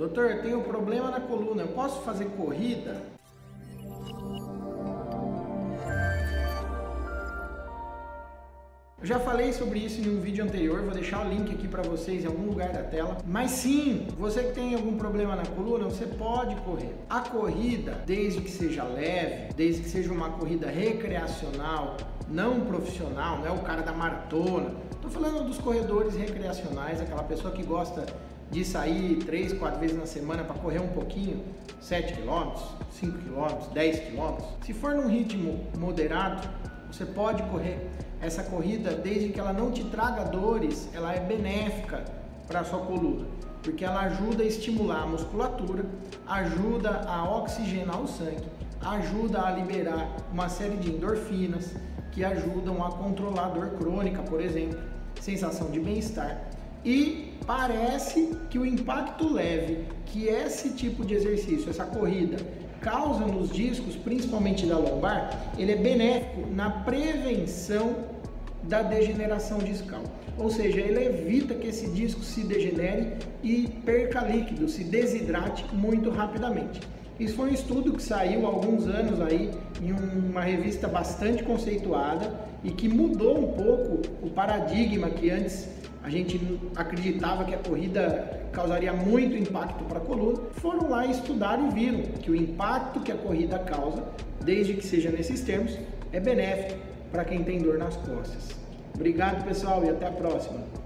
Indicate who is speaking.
Speaker 1: Doutor, eu tenho problema na coluna, eu posso fazer corrida? Eu já falei sobre isso em um vídeo anterior, vou deixar o link aqui para vocês em algum lugar da tela. Mas sim, você que tem algum problema na coluna, você pode correr. A corrida, desde que seja leve, desde que seja uma corrida recreacional, não profissional, não é o cara da maratona. Estou falando dos corredores recreacionais, aquela pessoa que gosta de sair 3, 4 vezes na semana para correr um pouquinho, 7 km, 5 km, 10 km. Se for num ritmo moderado, você pode correr essa corrida desde que ela não te traga dores, ela é benéfica para a sua coluna, porque ela ajuda a estimular a musculatura, ajuda a oxigenar o sangue, ajuda a liberar uma série de endorfinas que ajudam a controlar a dor crônica, por exemplo, sensação de bem-estar. E parece que o impacto leve que esse tipo de exercício, essa corrida, causa nos discos, principalmente da lombar, ele é benéfico na prevenção da degeneração discal. Ou seja, ele evita que esse disco se degenere e perca líquido, se desidrate muito rapidamente. Isso foi um estudo que saiu há alguns anos aí em uma revista bastante conceituada e que mudou um pouco o paradigma que antes a gente acreditava que a corrida causaria muito impacto para a coluna, foram lá estudar e viram que o impacto que a corrida causa, desde que seja nesses termos, é benéfico para quem tem dor nas costas. Obrigado, pessoal, e até a próxima.